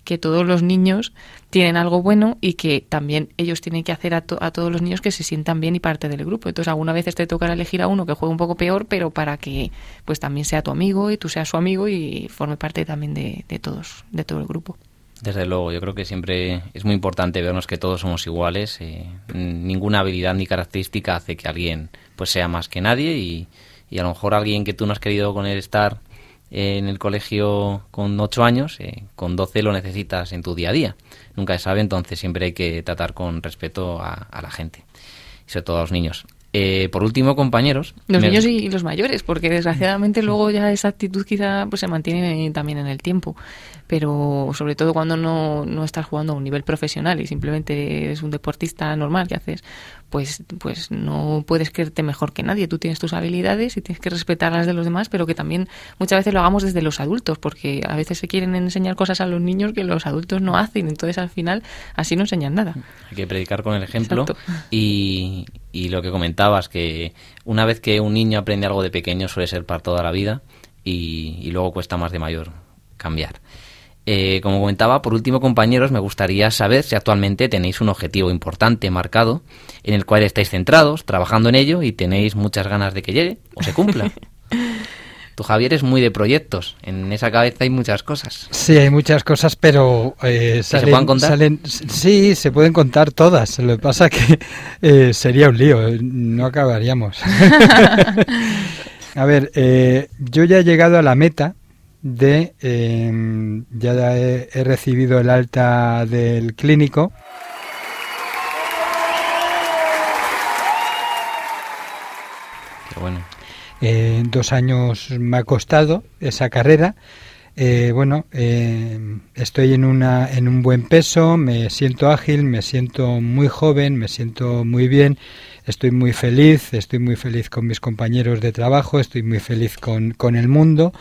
que todos los niños tienen algo bueno y que también ellos tienen que hacer a, a, todos los niños que se sientan bien y parte del grupo. Entonces, alguna vez te tocará elegir a uno que juegue un poco peor, pero para que pues también sea tu amigo y tú seas su amigo y forme parte también de, de todos, de todo el grupo. Desde luego, yo creo que siempre es muy importante vernos que todos somos iguales. Eh, ninguna habilidad ni característica hace que alguien pues sea más que nadie y, y a lo mejor alguien que tú no has querido con él estar en el colegio con 8 años, eh, con 12 lo necesitas en tu día a día. Nunca se sabe, entonces siempre hay que tratar con respeto a, la gente, y sobre todo a los niños. Eh, por último, compañeros. Los niños y los mayores, porque desgraciadamente luego ya esa actitud quizá pues se mantiene también en el tiempo. Pero sobre todo cuando no, no estás jugando a un nivel profesional y simplemente eres un deportista normal que haces pues, pues no puedes creerte mejor que nadie. Tú tienes tus habilidades y tienes que respetar las de los demás, pero que también muchas veces lo hagamos desde los adultos, porque a veces se quieren enseñar cosas a los niños que los adultos no hacen, entonces al final así no enseñan nada. Hay que predicar con el ejemplo y, y lo que comentabas, que una vez que un niño aprende algo de pequeño suele ser para toda la vida y, y luego cuesta más de mayor cambiar. Eh, como comentaba, por último, compañeros, me gustaría saber si actualmente tenéis un objetivo importante marcado en el cual estáis centrados, trabajando en ello y tenéis muchas ganas de que llegue o se cumpla. [LAUGHS] Tú, Javier, es muy de proyectos. En esa cabeza hay muchas cosas. Sí, hay muchas cosas, pero eh, salen, ¿Se pueden contar? sí, se pueden contar todas. Lo que pasa que [LAUGHS] eh, sería un lío, no acabaríamos. [LAUGHS] a ver, yo ya he llegado a la meta de em, ya he, recibido el alta del clínico. Qué bueno. Eh, dos años me ha costado esa carrera. Eh, bueno, em, estoy en, una, en un buen peso, me siento ágil, me siento muy joven, me siento muy bien, estoy muy feliz, estoy muy feliz con mis compañeros de trabajo, estoy muy feliz con, con el mundo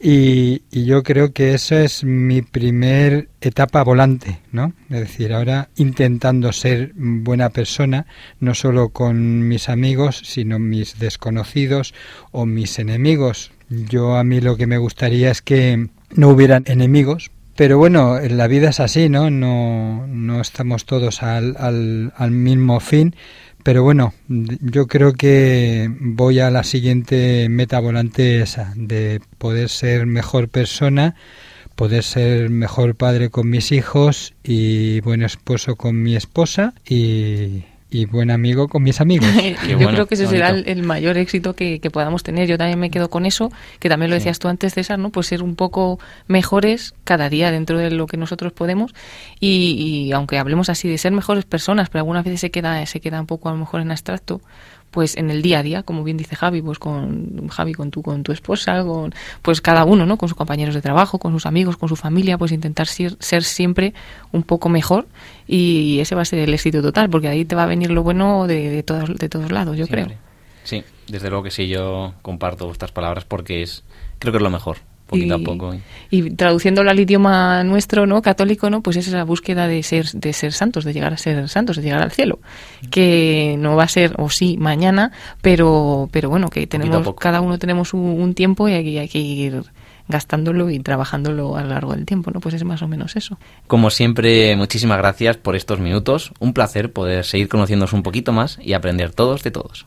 Y, y, yo creo que eso es mi primer etapa volante, ¿no? Es decir, ahora intentando ser buena persona, no solo con mis amigos, sino mis desconocidos o mis enemigos. Yo a mí lo que me gustaría es que no hubieran enemigos, pero bueno, la vida es así, ¿no? No, no estamos todos al, al, al mismo fin pero bueno, yo creo que voy a la siguiente meta volante esa, de poder ser mejor persona, poder ser mejor padre con mis hijos y buen esposo con mi esposa y, y buen amigo con mis amigos. [LAUGHS] Yo creo que ese será el, mayor éxito que, podamos tener. Yo también me quedo con eso, que también lo decías tú antes, César, ¿no? Pues ser un poco mejores cada día dentro de lo que nosotros podemos y, y aunque hablemos así de ser mejores personas, pero algunas veces se queda, se queda un poco a lo mejor en abstracto, pues en el día a día, como bien dice Javi, pues con Javi, con tu, con tu esposa, con pues cada uno, ¿no? Con sus compañeros de trabajo, con sus amigos, con su familia, pues intentar ser, ser siempre un poco mejor y ese va a ser el éxito total, porque ahí te va a venir lo bueno de, todos, de todos lados, yo creo. Sí, desde luego que sí, yo comparto estas palabras porque es, creo que es lo mejor poquito y, a poco. Y traduciéndolo al idioma nuestro, ¿no? Católico, ¿no? Pues es esa búsqueda de ser, de ser santos, de llegar a ser santos, de llegar al cielo. Que no va a ser, o sí, mañana, pero, pero bueno, que tenemos, cada uno tenemos un, un tiempo y hay, hay que ir gastándolo y trabajándolo a lo largo del tiempo, ¿no? Pues es más o menos eso. Como siempre, muchísimas gracias por estos minutos. Un placer poder seguir conociéndonos un poquito más y aprender todos de todos.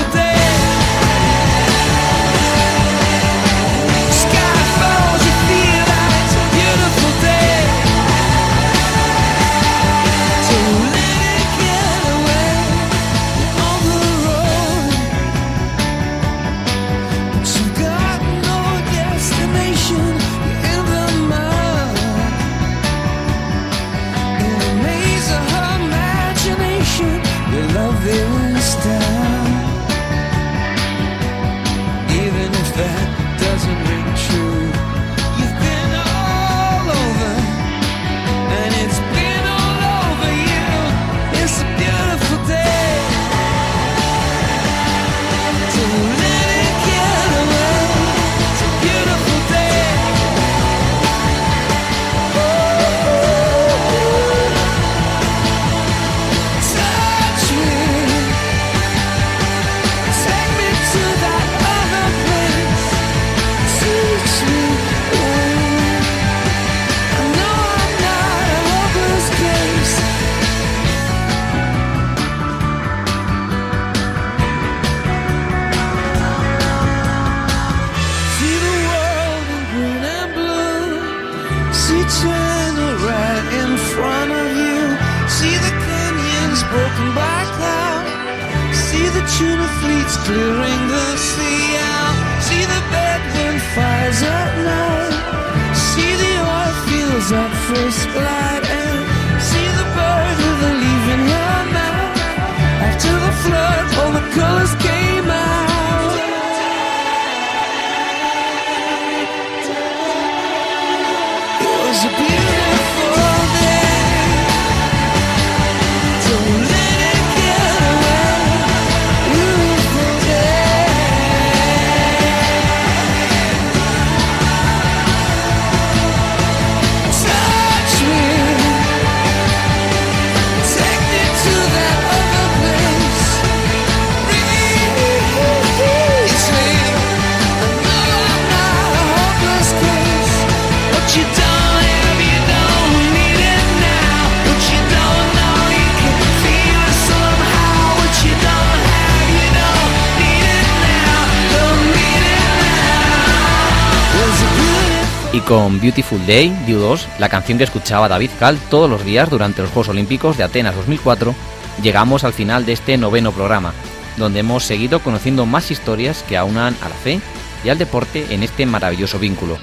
con Beautiful Day, Due 2, la canción que escuchaba David Cal todos los días durante los Juegos Olímpicos de Atenas 2004, llegamos al final de este noveno programa, donde hemos seguido conociendo más historias que aunan a la fe y al deporte en este maravilloso vínculo.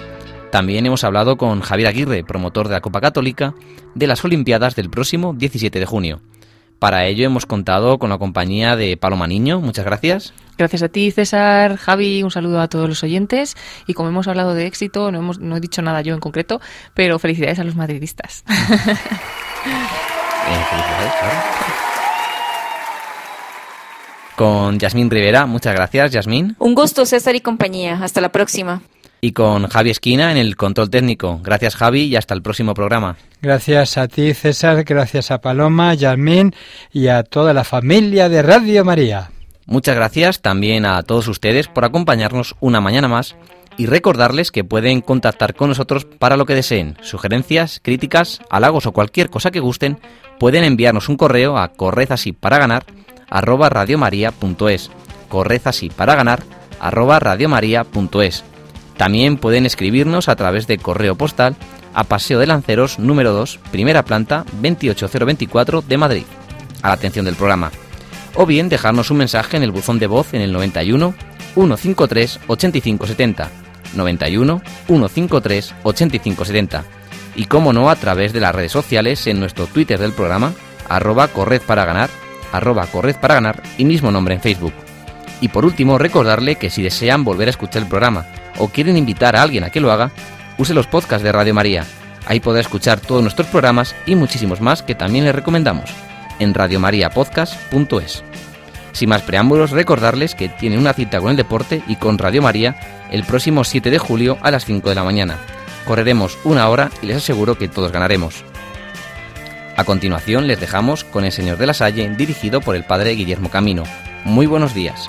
También hemos hablado con Javier Aguirre, promotor de la Copa Católica, de las Olimpiadas del próximo 17 de junio. Para ello hemos contado con la compañía de Paloma Niño. Muchas gracias. Gracias a ti, César, Javi, un saludo a todos los oyentes. Y como hemos hablado de éxito, no, hemos, no he dicho nada yo en concreto, pero felicidades a los madridistas. [LAUGHS] Eh, felicidades, claro. Con Yasmín Rivera, muchas gracias, Yasmín. Un gusto, César y compañía. Hasta la próxima. Y con Javi Esquina en el control técnico. Gracias, Javi, y hasta el próximo programa. Gracias a ti, César, gracias a Paloma, Yasmín y a toda la familia de Radio María. Muchas gracias también a todos ustedes por acompañarnos una mañana más y recordarles que pueden contactar con nosotros para lo que deseen, sugerencias, críticas, halagos o cualquier cosa que gusten, pueden enviarnos un correo a correzasipara arroba radiomaria.es, correzasipara arroba radiomaria.es. También pueden escribirnos a través de correo postal a Paseo de Lanceros número 2, primera planta 28024 de Madrid, a la atención del programa. O bien dejarnos un mensaje en el buzón de voz en el 91 153 8570. 91 153 8570. Y como no, a través de las redes sociales en nuestro Twitter del programa, arroba corred para ganar, arroba corred para ganar y mismo nombre en Facebook. Y por último, recordarle que si desean volver a escuchar el programa o quieren invitar a alguien a que lo haga, use los podcasts de Radio María. Ahí podrá escuchar todos nuestros programas y muchísimos más que también les recomendamos en radiomariapodcast.es. Sin más preámbulos, recordarles que tienen una cita con el deporte y con Radio María el próximo 7 de julio a las 5 de la mañana. Correremos una hora y les aseguro que todos ganaremos. A continuación les dejamos con El Señor de la Salle dirigido por el Padre Guillermo Camino. Muy buenos días.